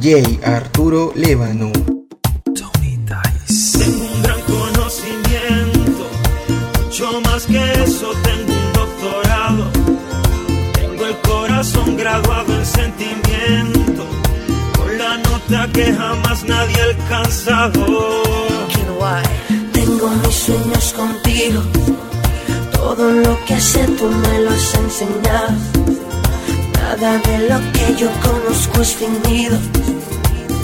DJ Arturo Lébano. Tony Dice. Tengo un gran conocimiento, mucho más que eso, tengo un doctorado. Tengo el corazón graduado en sentimiento, con la nota que jamás nadie ha alcanzado. Tengo mis sueños contigo, todo lo que sé tú me lo has enseñado Nada de lo que yo conozco es fingido.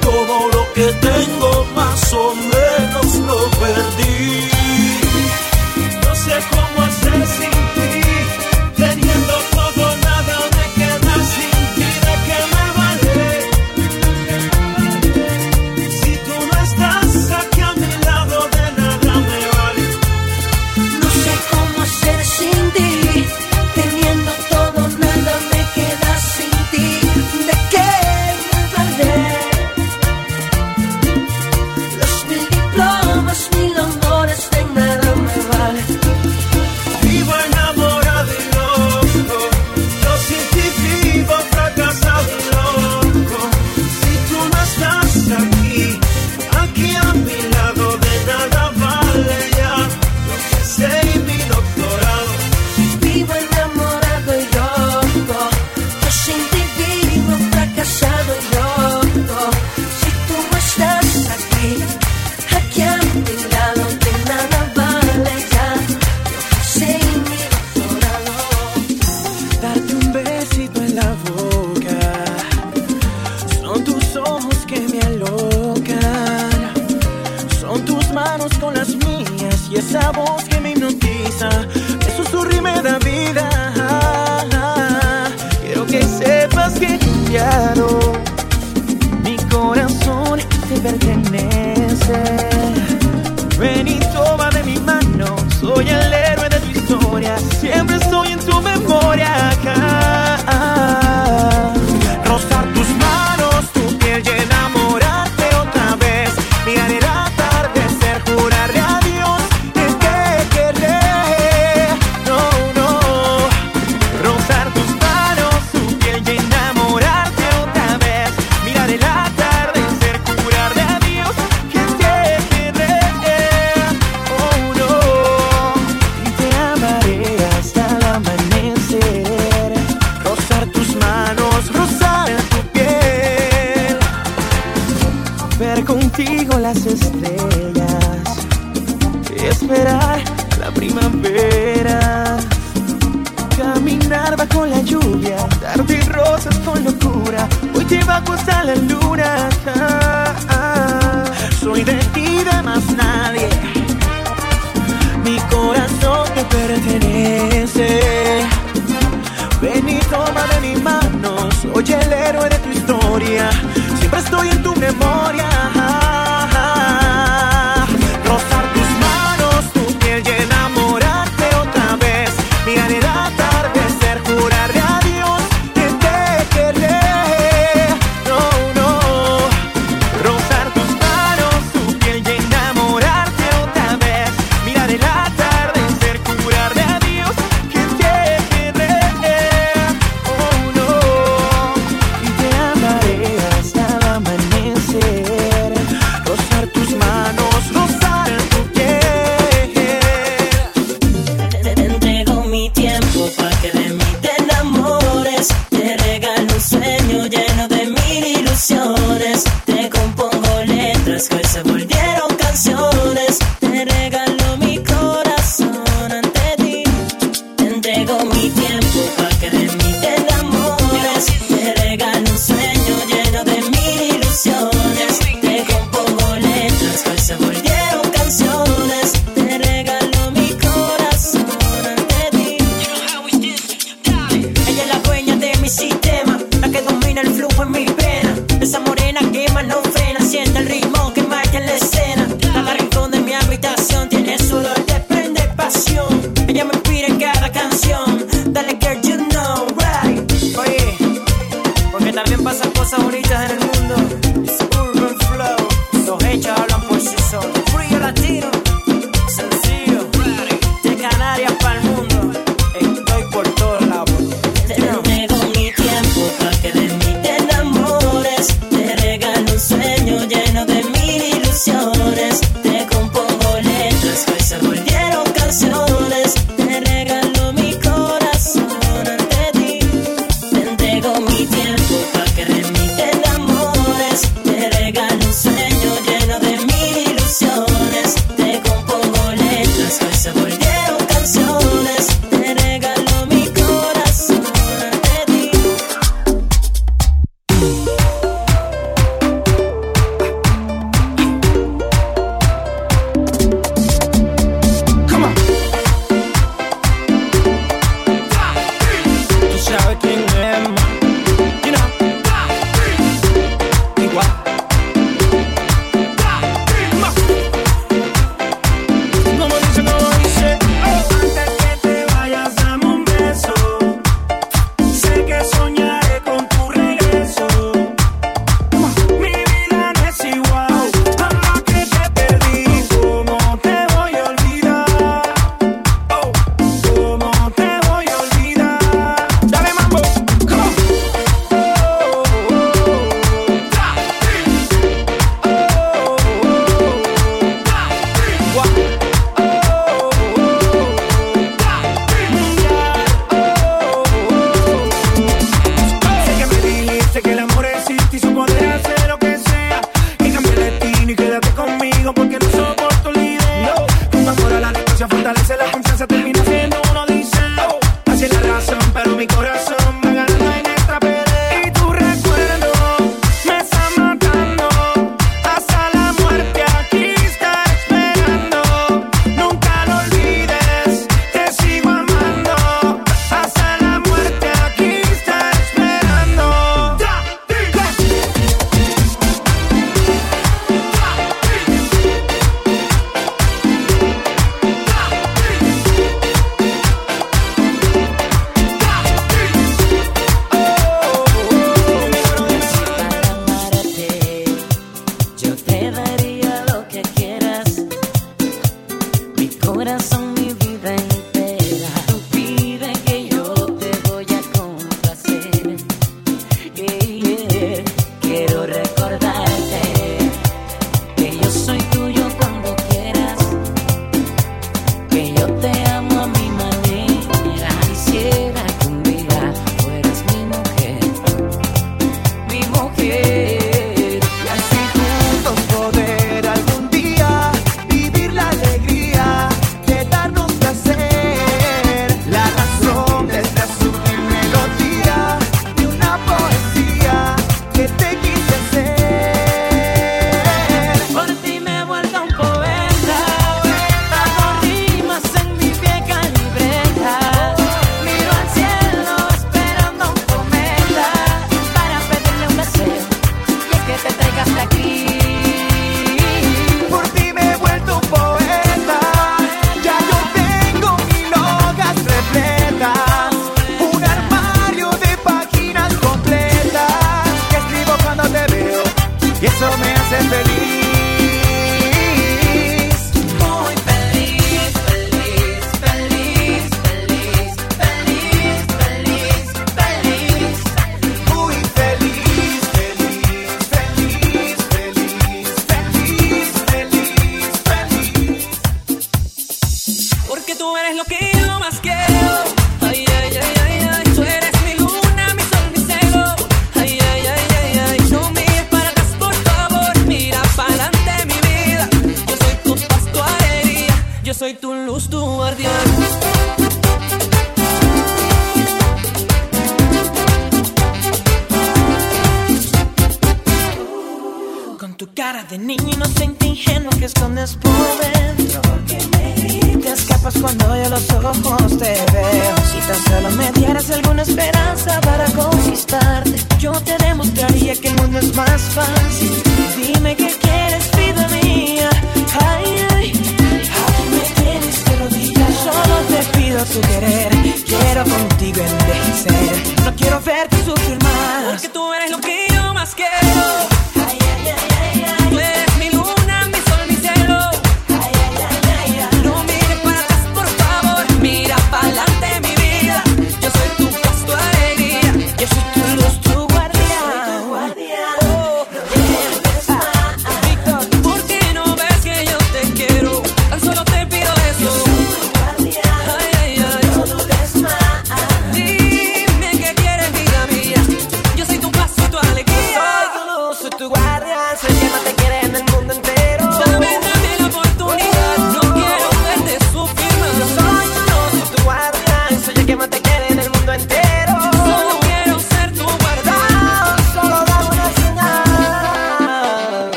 Todo lo que tengo más o menos lo perdí. No sé cómo hacer sin ti.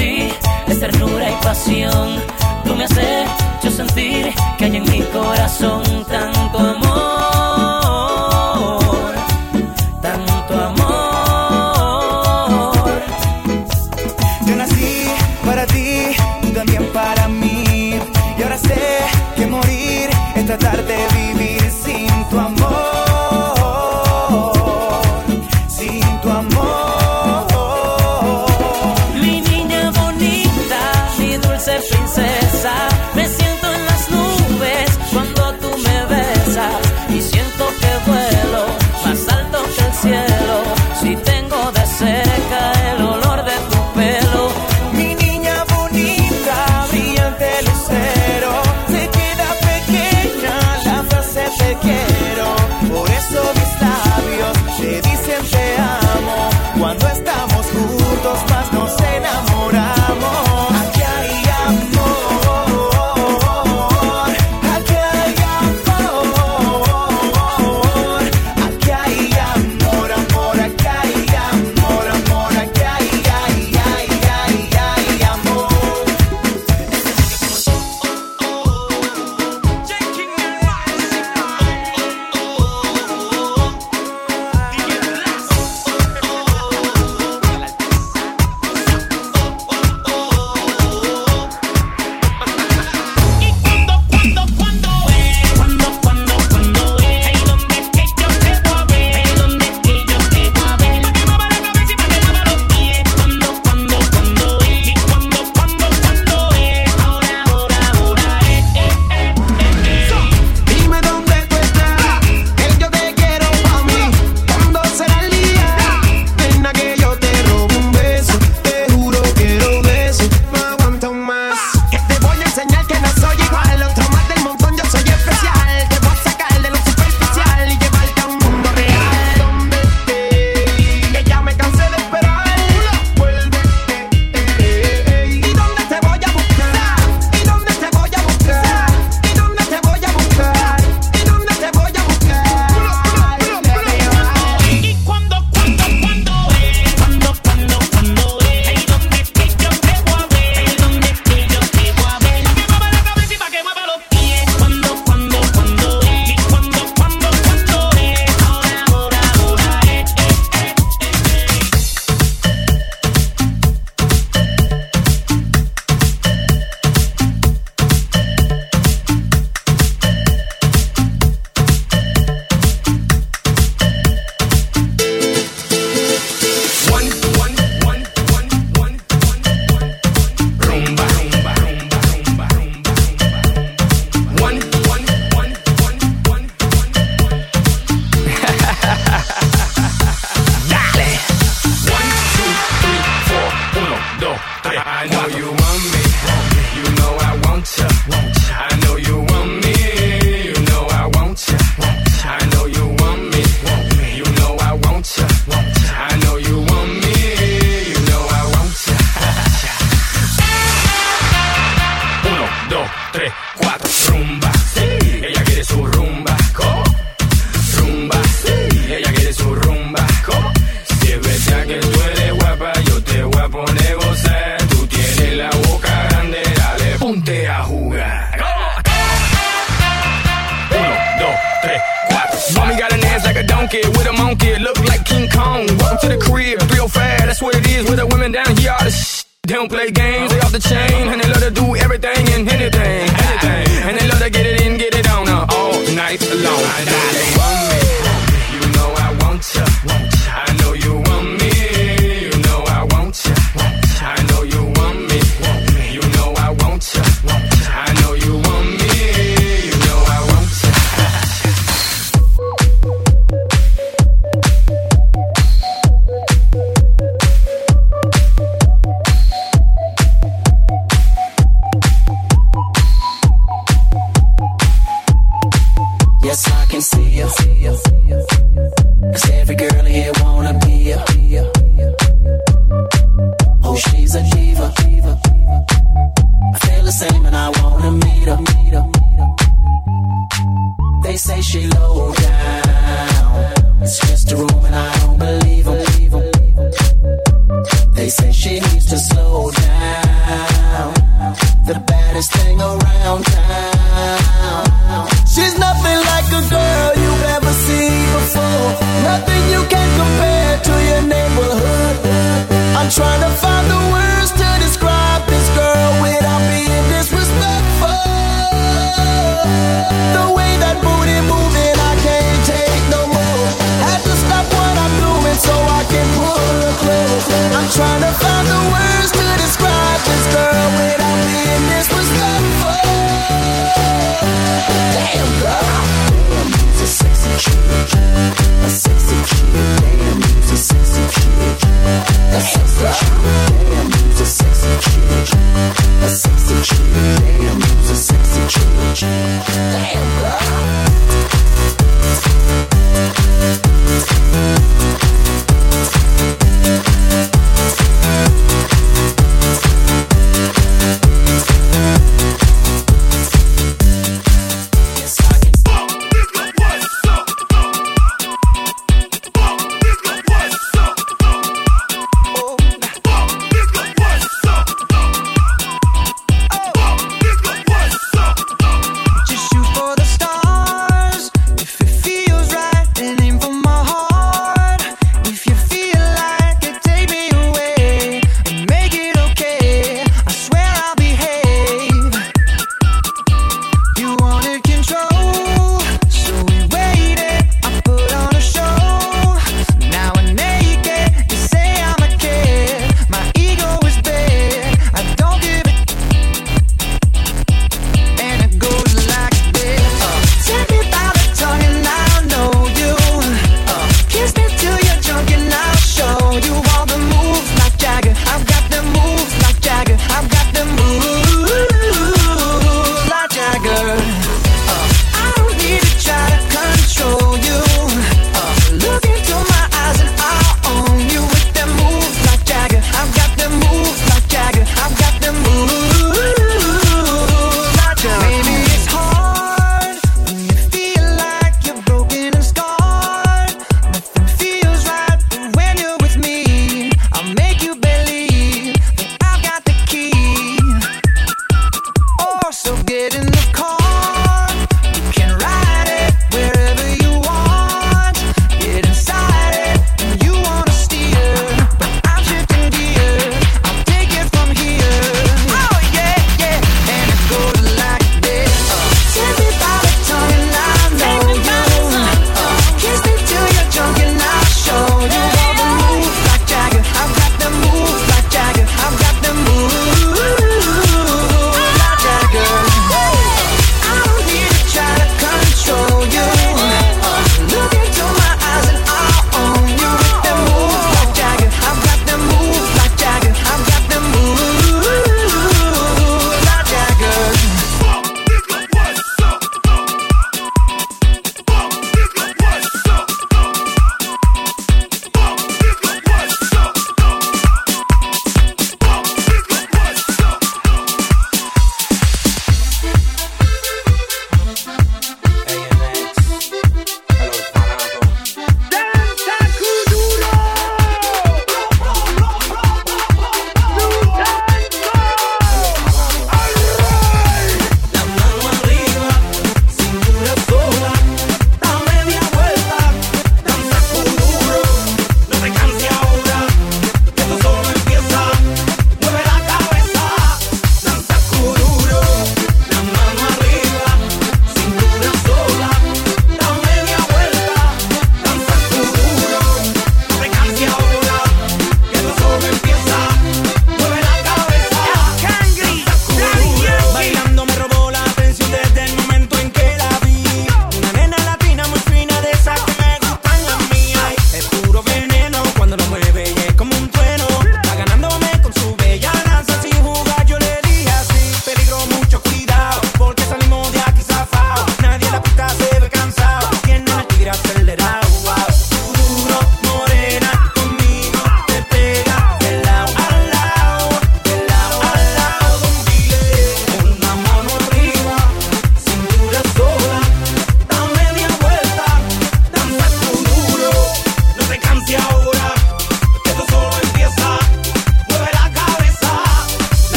ti es ternura y pasión. Tú me has hecho sentir que hay en mi corazón tanto amor.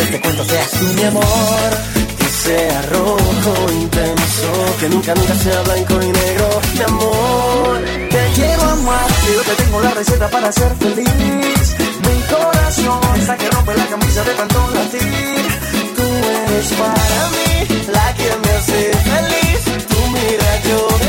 Este cuento seas mi amor. Que sea rojo intenso Que nunca, nunca sea blanco y negro Mi amor, te quiero amar Yo te tengo la receta para ser feliz. Mi corazón Hasta que rompe la camisa de tanto latir Tú eres para mí La que me hace feliz. Tu mira yo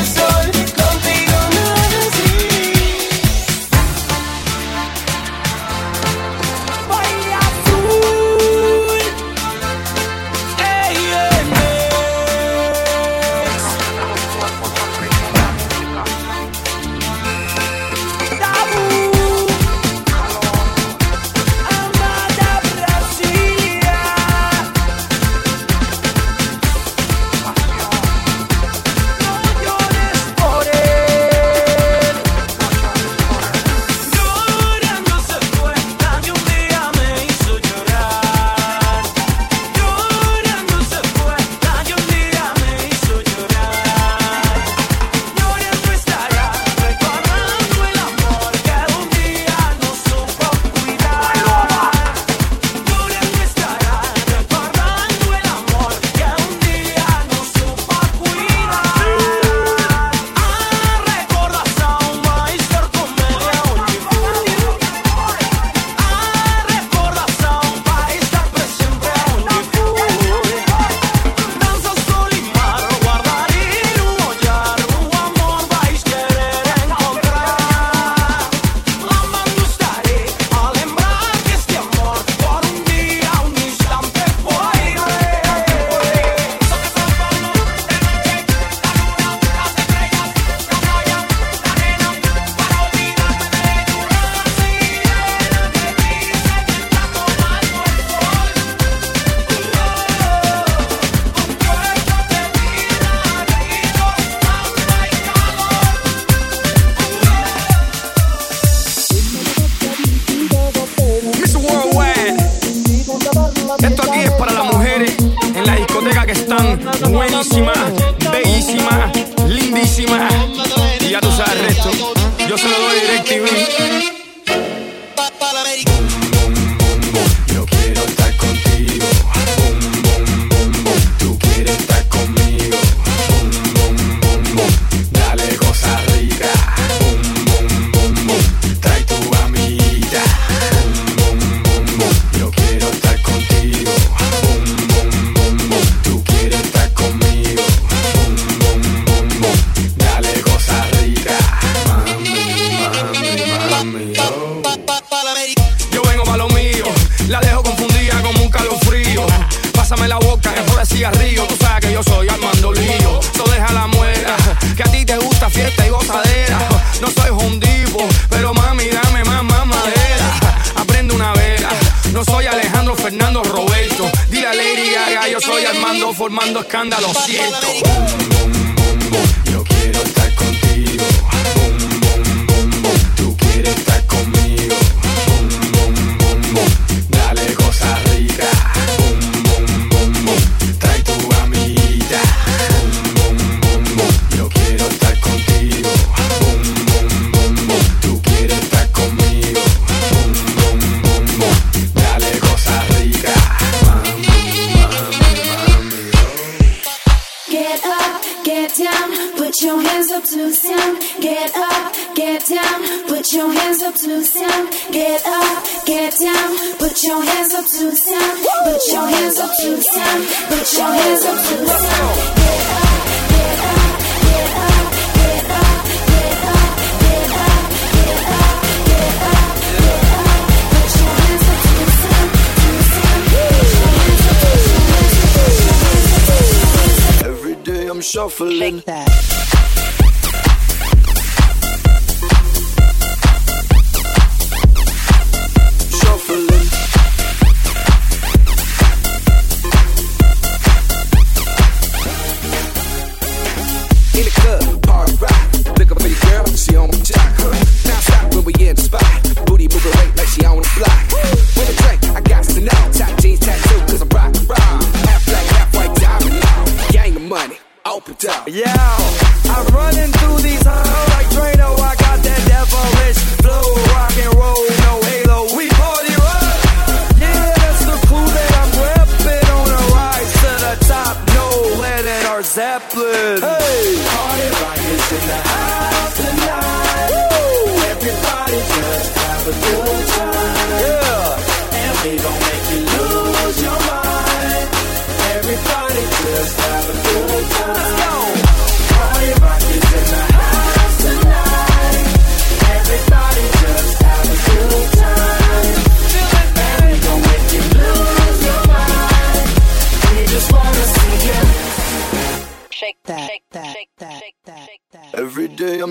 escándalo, siento.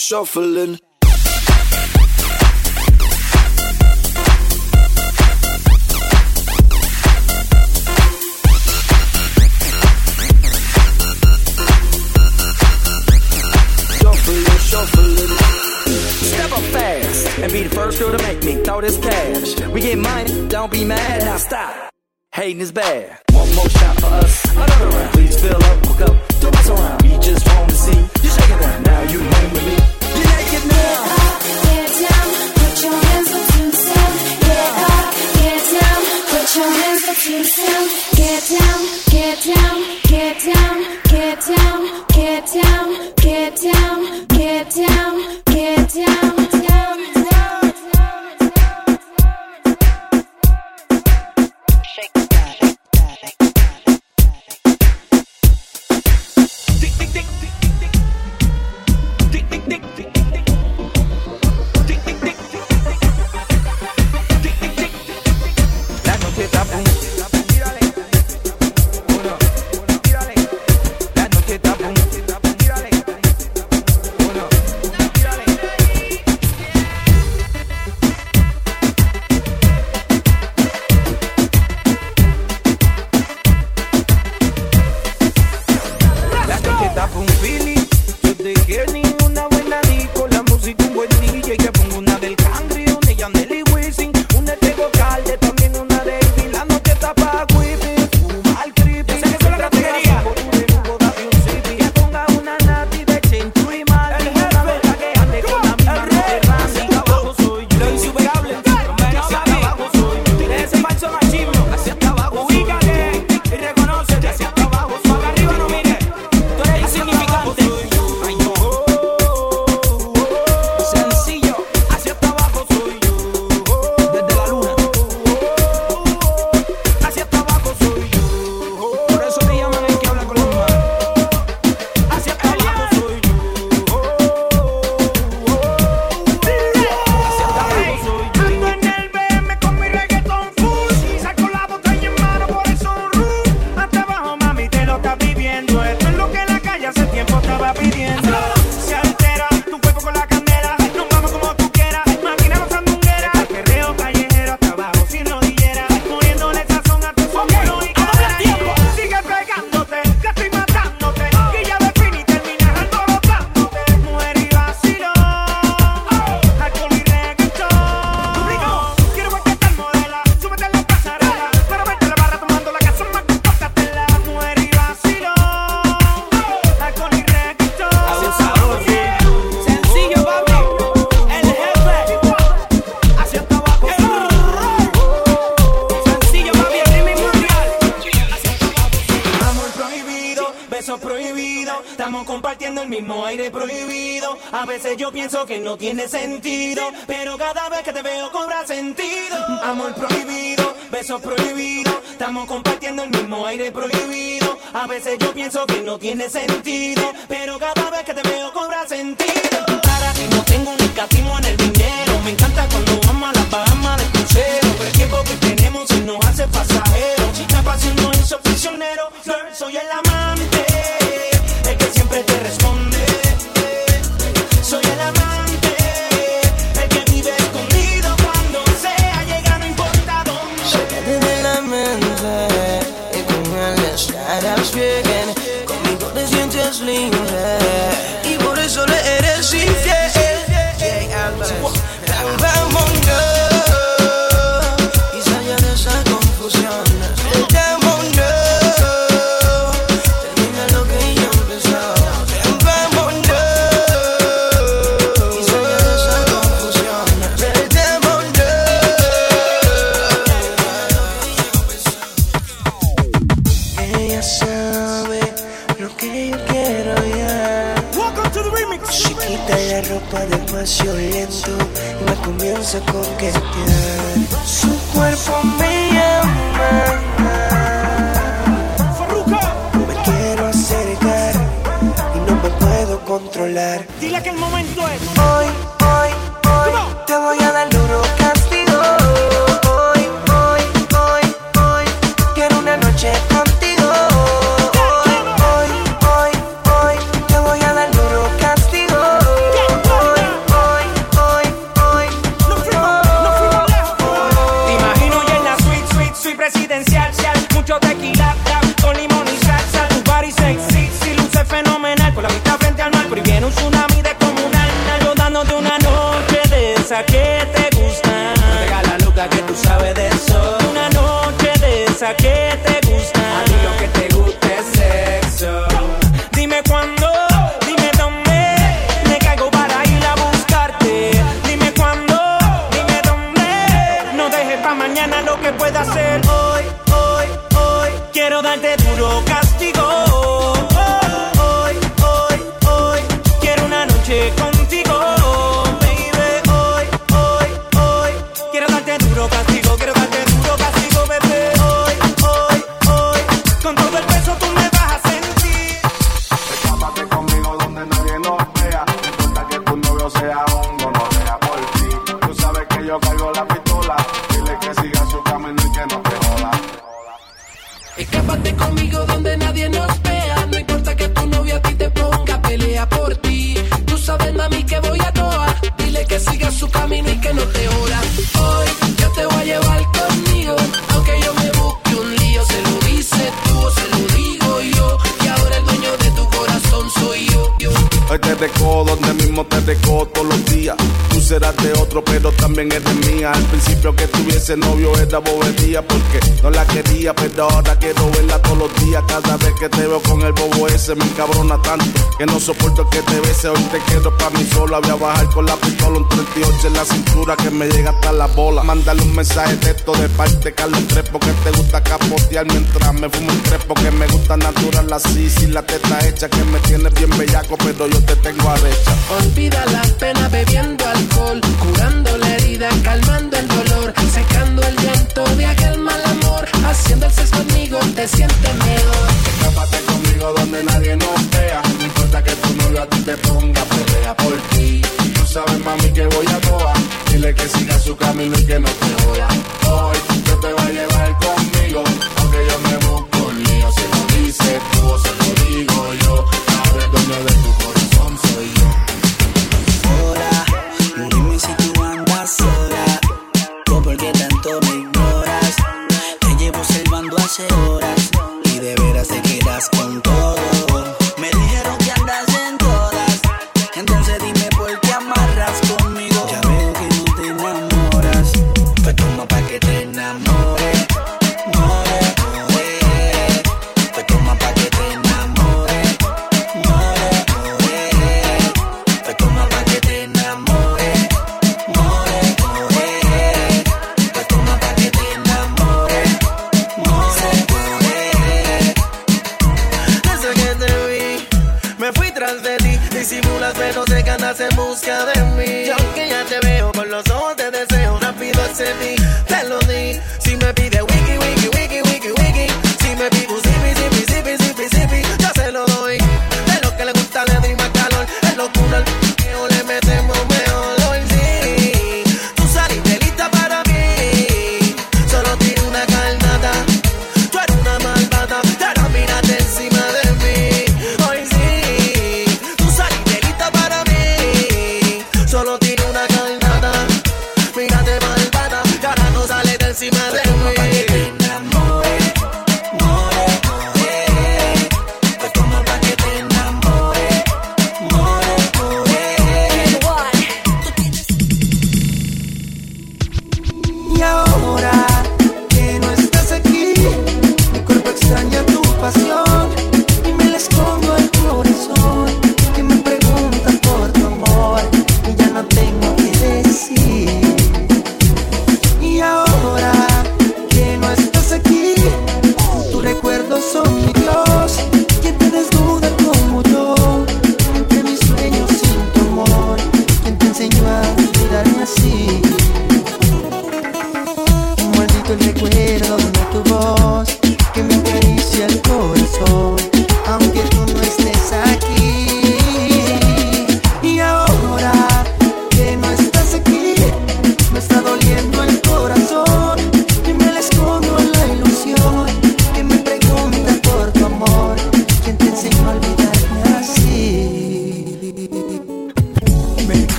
shuffling. and be the first girl to make me throw this cash. We get money, don't be mad, now stop. Hating is bad. One more shot for us, another round. Please fill up, hook up, do us around. We just want to see get down, get down, get down. tiene sentido. me encabrona tanto que no soporto que te bese. Hoy te quedo pa' mí solo. Voy a bajar con la pistola un 38 en la cintura que me llega hasta la bola. Mándale un mensaje de esto de parte Carlos Crespo que te gusta capotear mientras me fumo un crespo que me gusta natural la sisi, la teta hecha que me tienes bien bellaco pero yo te tengo arrecha. Olvida las penas bebiendo alcohol, curando la herida, calmando el dolor, secando el llanto de aquel mal amor, haciendo el sexo conmigo te sientes mejor donde nadie nos vea. No importa que tu novio a ti te ponga, pelea por ti. Tú sabes, mami, que voy a toa. Dile que siga su camino y que no te joda. Hoy yo te voy a llevar con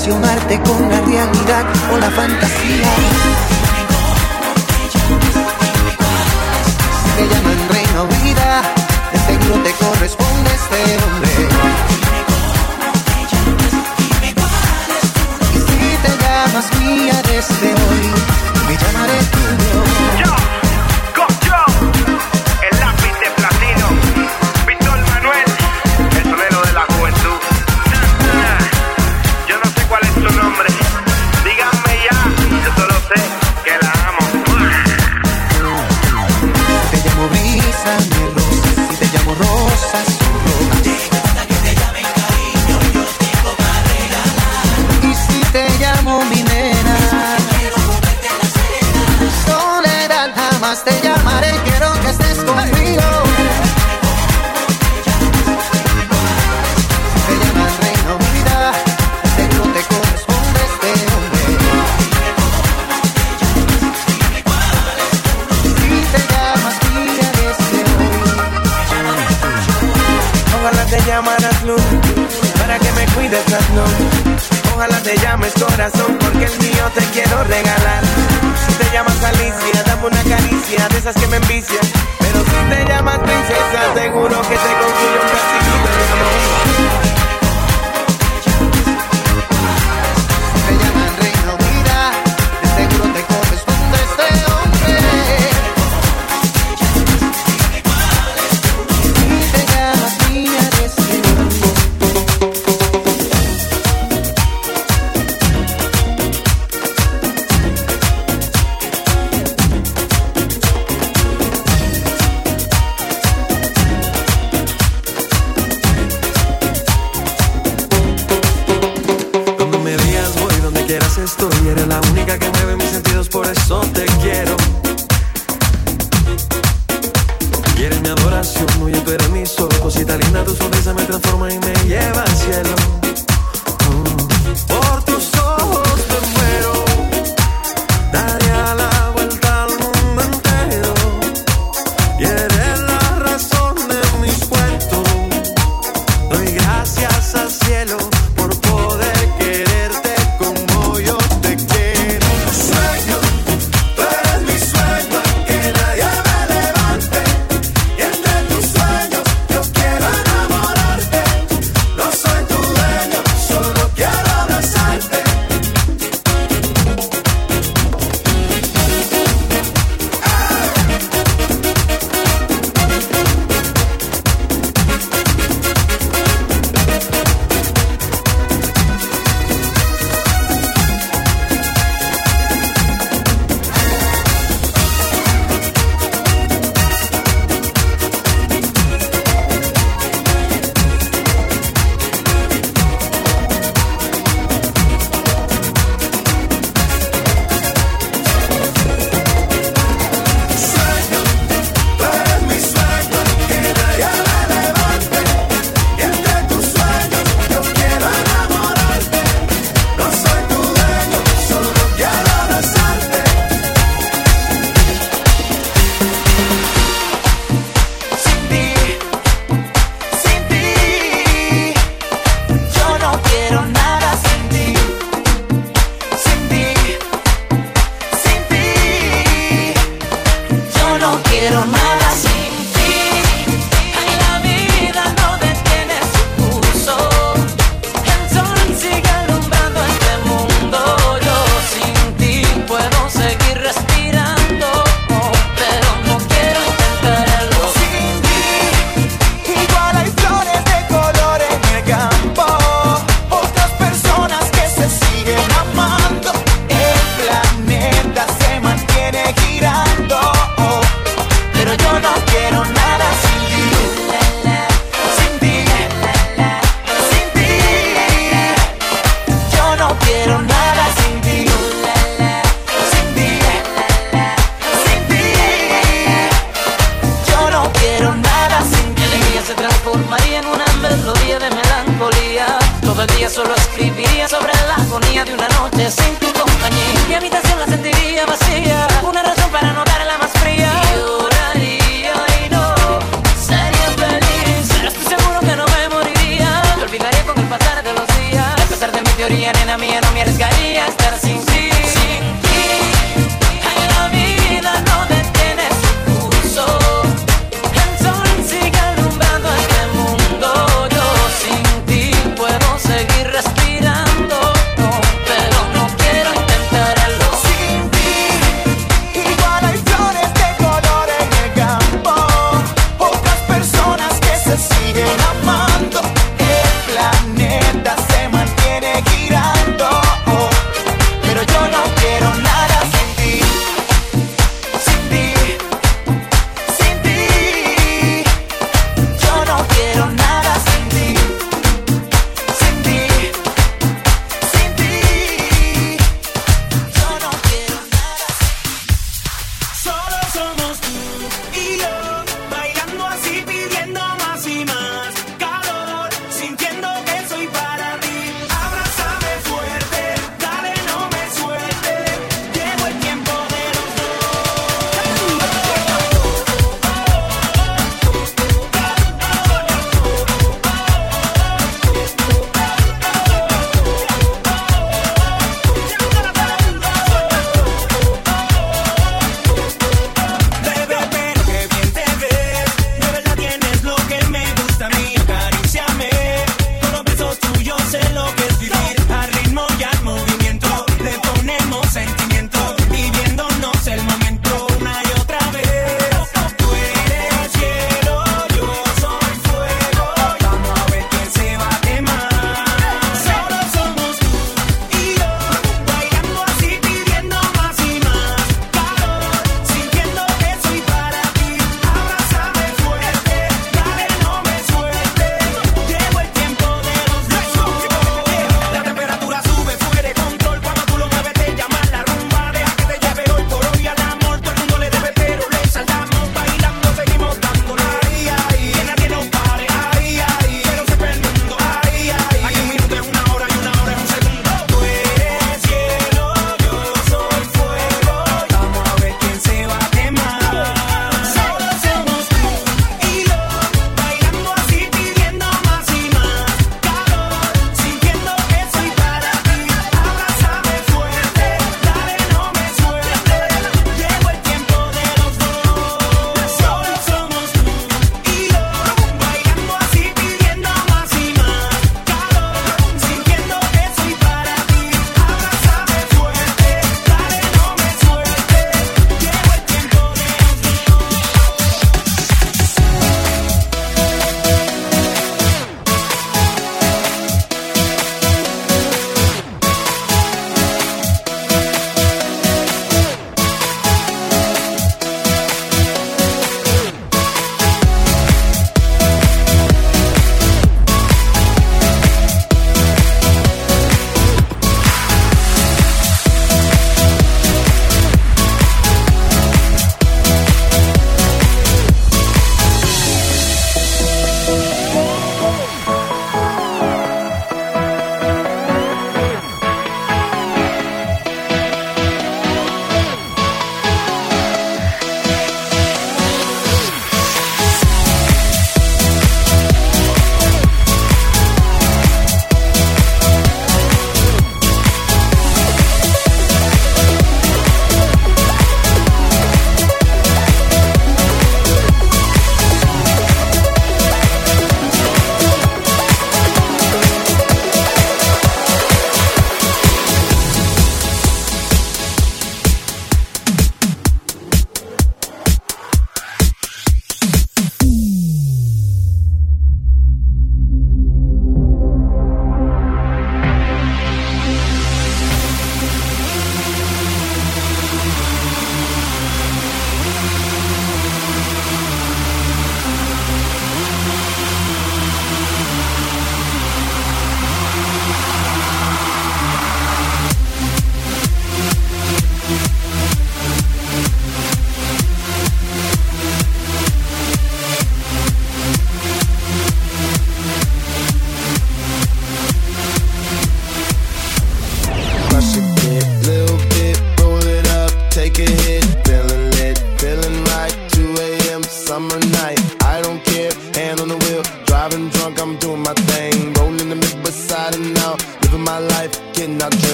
relacionarte con la realidad o la fantasía. Te llaman reina o vida, de seguro te corresponde este hombre. Y si te llamas mía de este.